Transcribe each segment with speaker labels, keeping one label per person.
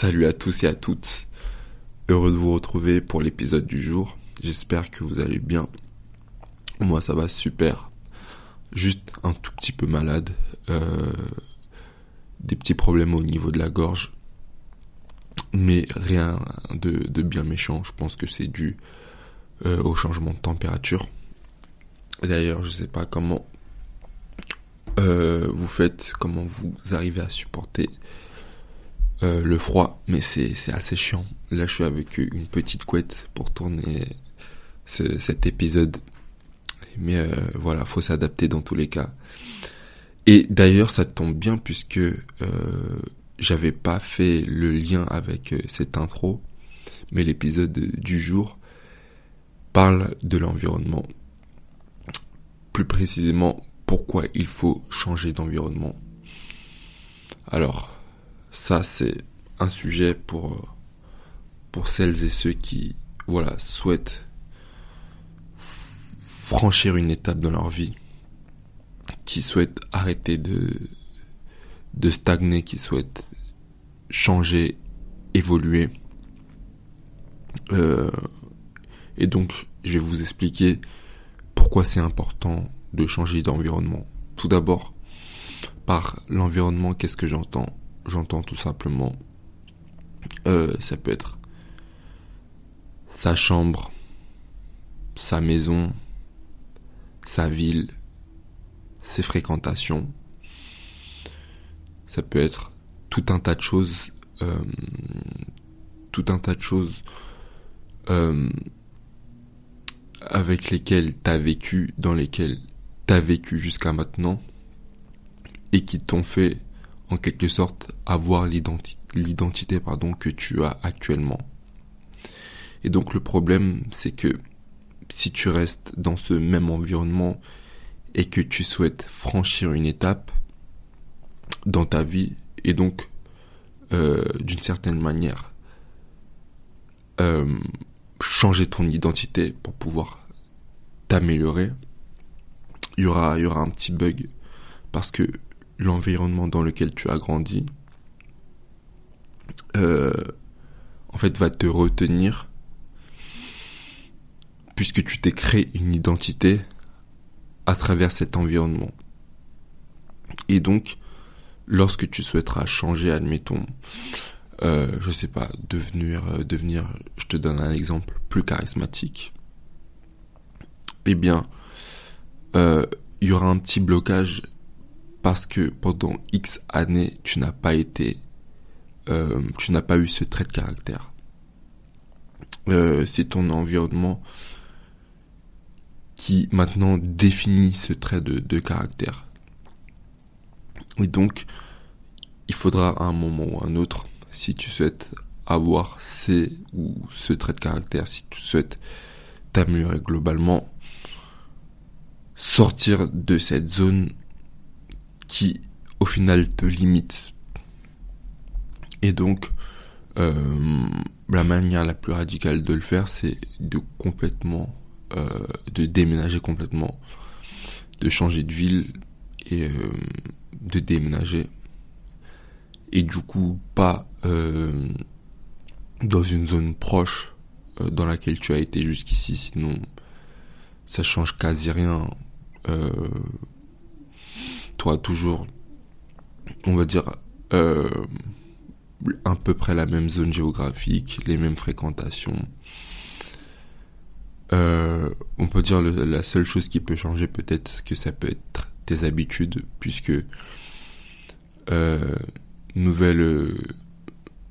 Speaker 1: Salut à tous et à toutes. Heureux de vous retrouver pour l'épisode du jour. J'espère que vous allez bien. Moi ça va super. Juste un tout petit peu malade. Euh, des petits problèmes au niveau de la gorge. Mais rien de, bien méchant. Je pense que c'est dû euh, au changement de température. D'ailleurs, je sais pas comment euh, vous faites, comment vous arrivez à supporter euh, le froid, mais c'est assez chiant. Là, je suis avec une petite couette pour tourner cet épisode. Mais euh, voilà, faut s'adapter dans tous les cas. Et d'ailleurs, ça tombe bien puisque euh, j'avais pas fait le lien avec cette intro, mais l'épisode du jour parle de l'environnement. Plus précisément, pourquoi il faut changer d'environnement. Alors, ça c'est un sujet pour pour celles et ceux qui voilà souhaitent franchir une étape dans leur vie, qui souhaitent arrêter de de stagner, qui souhaitent changer, évoluer. Euh, et donc, je vais vous expliquer pourquoi c'est important de changer d'environnement. Tout d'abord, par l'environnement, qu'est-ce que j'entends J'entends tout simplement, euh, ça peut être sa chambre, sa maison, sa ville, ses fréquentations. Ça peut être tout un tas de choses, euh, tout un tas de choses euh, avec lesquelles t'as vécu, dans lesquelles t'as vécu jusqu'à maintenant et qui t'ont fait en quelque sorte avoir l'identité pardon que tu as actuellement. Et donc le problème c'est que si tu restes dans ce même environnement et que tu souhaites franchir une étape dans ta vie et donc euh, d'une certaine manière euh, changer ton identité pour pouvoir t'améliorer, y aura, y aura un petit bug parce que l'environnement dans lequel tu as grandi, euh, en fait, va te retenir puisque tu t'es créé une identité à travers cet environnement. Et donc, lorsque tu souhaiteras changer, admettons, euh, je sais pas, devenir, euh, devenir, je te donne un exemple plus charismatique, eh bien, euh, il y aura un petit blocage parce que pendant X années, tu n'as pas été, euh, tu n'as pas eu ce trait de caractère. Euh, c'est ton environnement qui maintenant définit ce trait de, caractère. Et donc, il faudra à un moment ou à un autre, si tu souhaites avoir ces ou ce trait de caractère, si tu souhaites t'améliorer globalement, sortir de cette zone qui au final te limite. Et donc, euh, la manière la plus radicale de le faire, c'est de complètement, euh, de déménager complètement, de changer de ville et euh, de déménager. Et du coup, pas dans une zone proche dans laquelle tu as été jusqu'ici, sinon ça change quasi rien toi toujours, on va dire, euh, à peu près la même zone géographique, les mêmes fréquentations. Euh, on peut dire la seule chose qui peut changer peut-être que ça peut être tes habitudes puisque euh, nouvelle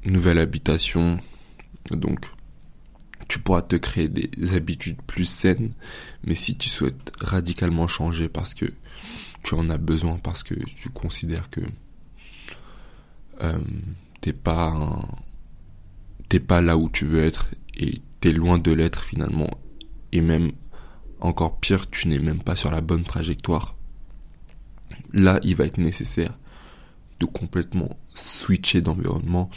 Speaker 1: nouvelle habitation donc tu pourras te créer des habitudes plus saines mais si tu souhaites radicalement changer parce que tu en as besoin parce que tu considères que euh, t'es pas t'es pas là où tu veux être et t'es loin de l'être finalement. Et même encore pire tu n'es même pas sur la bonne trajectoire. Là il va être nécessaire de complètement switcher d'environnement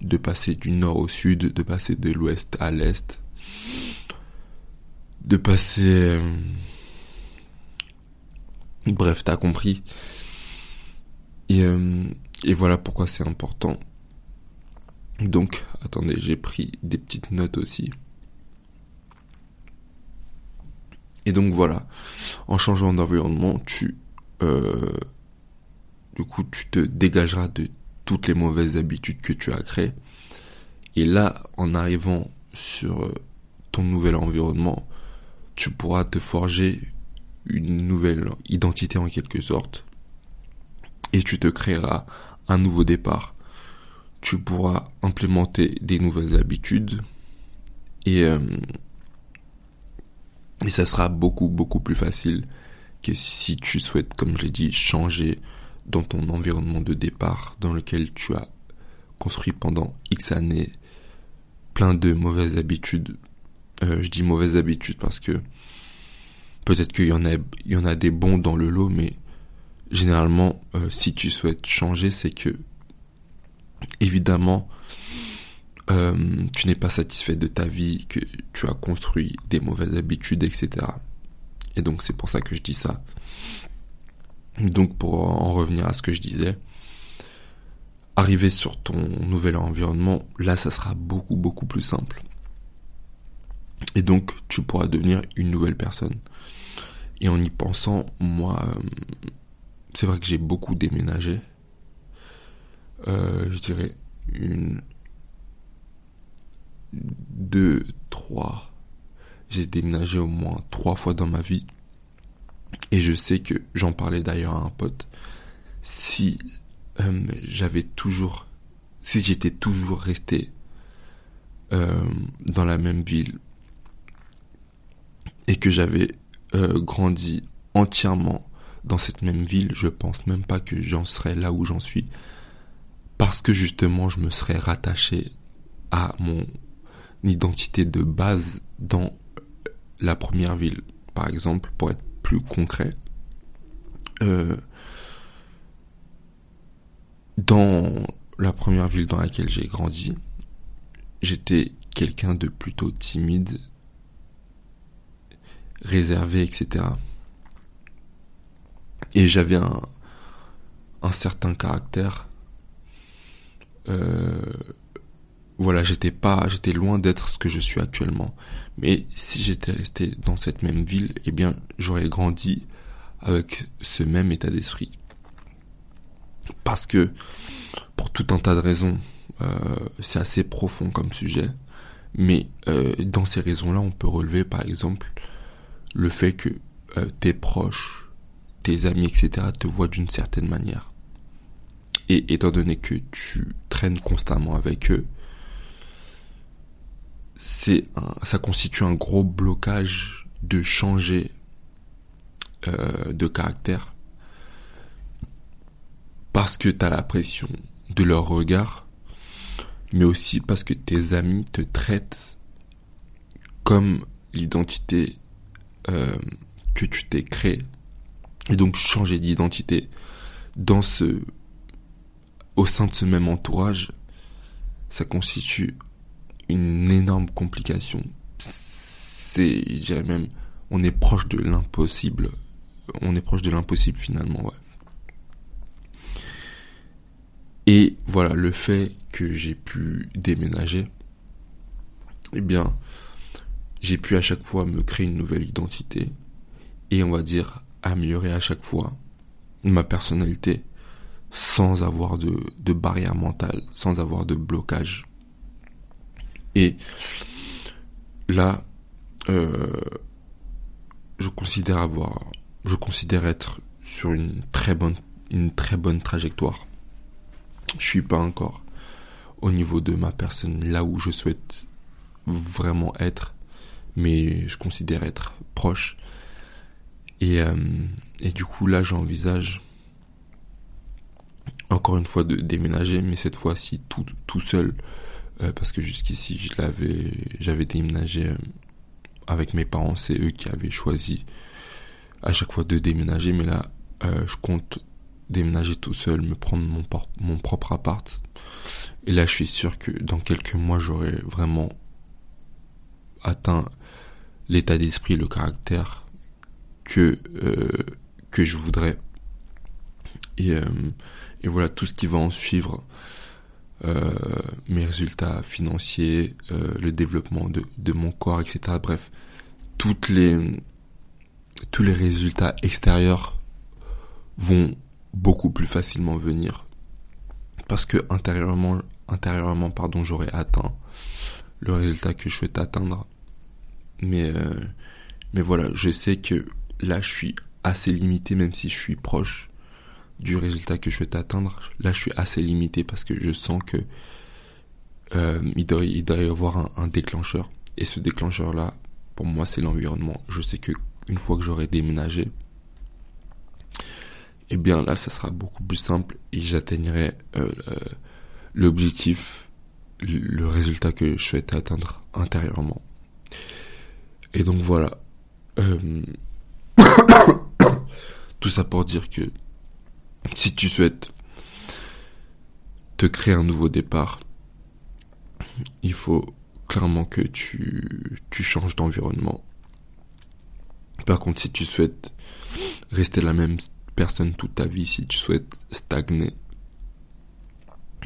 Speaker 1: de passer du nord au sud de passer de l'ouest à l'est de passer euh, Bref, t'as compris. Et, euh, et voilà pourquoi c'est important Donc, attendez, j'ai pris des petites notes aussi. Et donc voilà, en changeant d'environnement, tu, euh, du coup, tu te dégageras de toutes les mauvaises habitudes que tu as créées. Et là, en arrivant sur ton nouvel environnement, tu pourras te forger une nouvelle identité en quelque sorte. Et tu te créeras un nouveau départ. Tu pourras implémenter des nouvelles habitudes. Et, euh, ça sera beaucoup, beaucoup plus facile que si tu souhaites, comme je l'ai dit, changer dans ton environnement de départ dans lequel tu as construit pendant X années plein de mauvaises habitudes. Euh, je dis mauvaises habitudes parce que peut-être qu'il y en a, des bons dans le lot, mais généralement, euh, si tu souhaites changer, c'est que évidemment, euh, tu n'es pas satisfait de ta vie, que tu as construit des mauvaises habitudes, etc. Et donc c'est pour ça que je dis ça. Donc pour en revenir à ce que je disais, arriver sur ton nouvel environnement, là ça sera beaucoup beaucoup plus simple. Et donc tu pourras devenir une nouvelle personne. Et en y pensant, moi, euh, c'est vrai que j'ai beaucoup déménagé. Euh, je dirais une, deux, trois. J'ai déménagé au moins trois fois dans ma vie. Et je sais que j'en parlais d'ailleurs à un pote. Si euh, j'avais toujours, si j'étais toujours resté dans la même ville et que j'avais euh, grandi entièrement dans cette même ville, je pense même pas que j'en serais là où j'en suis. Parce que justement, je me serais rattaché à mon identité de base dans la première ville. Par exemple, pour être plus concret, euh, dans la première ville dans laquelle j'ai grandi, j'étais quelqu'un de plutôt timide, réservé, etc. Et j'avais un, certain caractère. Euh, voilà, j'étais pas, j'étais loin d'être ce que je suis actuellement. Mais si j'étais resté dans cette même ville, eh bien, j'aurais grandi avec ce même état d'esprit. Parce que, pour tout un tas de raisons, euh, c'est assez profond comme sujet. Mais euh, dans ces raisons-là, on peut relever, par exemple, le fait que euh, tes proches, tes amis, etc., te voient d'une certaine manière. Et étant donné que tu traînes constamment avec eux, c'est ça constitue un gros blocage de changer euh, de caractère parce que tu as la pression de leur regard, mais aussi parce que tes amis te traitent comme l'identité euh, que tu t'es créée. Et donc changer d'identité dans ce au sein de ce même entourage, ça constitue une énorme complication. C'est, je dirais même, on est proche de l'impossible. On est proche de l'impossible finalement. Et voilà, le fait que j'ai pu déménager, eh bien, j'ai pu à chaque fois me créer une nouvelle identité et on va dire améliorer à chaque fois ma personnalité sans avoir de, de barrière mentale, sans avoir de blocage et là, euh, je considère avoir, je considère être sur une très bonne, une très bonne trajectoire. Je suis pas encore au niveau de ma personne là où je souhaite vraiment être, mais je considère être proche. Et, euh, et du coup là, j'envisage encore une fois de déménager, mais cette fois-ci tout, tout seul euh, parce que jusqu'ici j'avais déménagé euh, avec mes parents c'est eux qui avaient choisi à chaque fois de déménager mais là je compte déménager tout seul me prendre mon, mon propre appart et là je suis sûr que dans quelques mois j'aurai vraiment atteint l'état d'esprit le caractère que que je voudrais et, et voilà tout ce qui va en suivre euh, mes résultats financiers, euh, le développement de, mon corps, etc. Bref, tous les résultats extérieurs vont beaucoup plus facilement venir parce que intérieurement, intérieurement pardon, j'aurais atteint le résultat que je souhaite atteindre. Mais, euh, mais voilà, je sais que là, je suis assez limité, même si je suis proche du résultat que je souhaite atteindre. Là, je suis assez limité parce que je sens que euh, il, doit, y avoir un, déclencheur. Et ce déclencheur-là, pour moi, c'est l'environnement. Je sais que une fois que j'aurai déménagé, eh bien là, ça sera beaucoup plus simple et j'atteindrai euh, l'objectif, le résultat que je souhaite atteindre intérieurement. Et donc voilà. Euh, tout ça pour dire que si tu souhaites te créer un nouveau départ, il faut clairement que tu, tu changes d'environnement. Par contre, si tu souhaites rester la même personne toute ta vie, si tu souhaites stagner,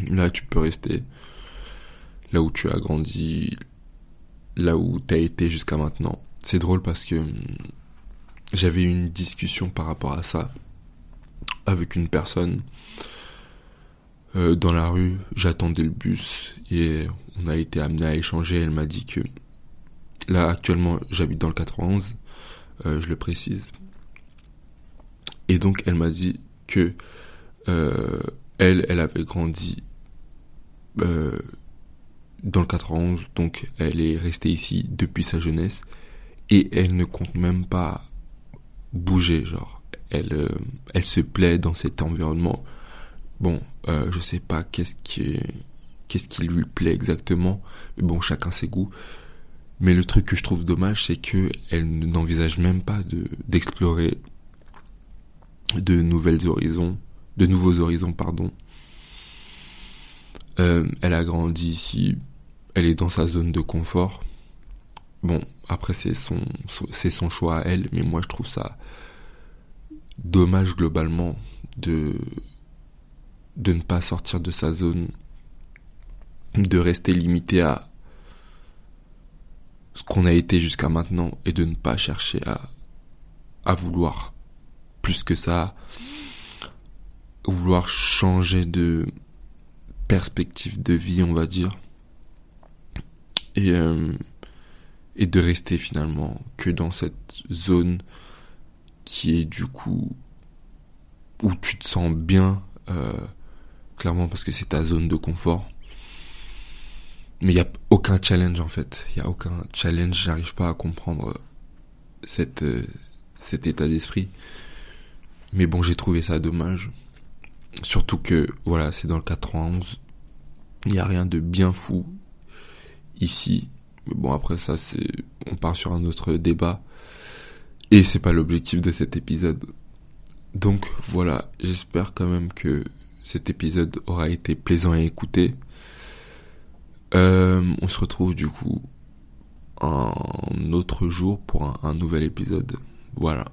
Speaker 1: là tu peux rester là où tu as grandi, là où tu as été jusqu'à maintenant. C'est drôle parce que hum, j'avais une discussion par rapport à ça avec une personne euh, dans la rue. J'attendais le bus et on a été amené à échanger. Elle m'a dit que là actuellement j'habite dans le 91, euh, je le précise. Et donc elle m'a dit que euh, elle, elle avait grandi dans le 91, donc elle est restée ici depuis sa jeunesse et elle ne compte même pas bouger, genre elle euh, elle se plaît dans cet environnement. Bon, euh, je sais pas qu'est-ce qui qu'est-ce qui lui plaît exactement, mais bon, chacun ses goûts. Mais le truc que je trouve dommage, c'est que elle n'envisage même pas de d'explorer de nouvelles horizons, de nouveaux horizons, pardon. Euh, elle a grandi ici, elle est dans sa zone de confort. Bon, après c'est son c'est son choix à elle, mais moi je trouve ça dommage globalement de ne pas sortir de sa zone, de rester limité à ce qu'on a été jusqu'à maintenant et de ne pas chercher à vouloir plus que ça, vouloir changer de perspective de vie, on va dire et, euh, et de rester finalement que dans cette zone qui est du coup où tu te sens bien, euh, clairement parce que c'est ta zone de confort. Mais il n'y a aucun challenge en fait. Il n'y a aucun challenge. J'arrive pas à comprendre cette, euh, cet état d'esprit. Mais bon, j'ai trouvé ça dommage. Surtout que, voilà, c'est dans le 91. Il n'y a rien de bien fou ici. Mais bon, après ça, c'est, on part sur un autre débat. Et c'est pas l'objectif de cet épisode. Donc voilà, j'espère quand même que cet épisode aura été plaisant à écouter. Euh, on se retrouve du coup un autre jour pour un nouvel épisode. Voilà.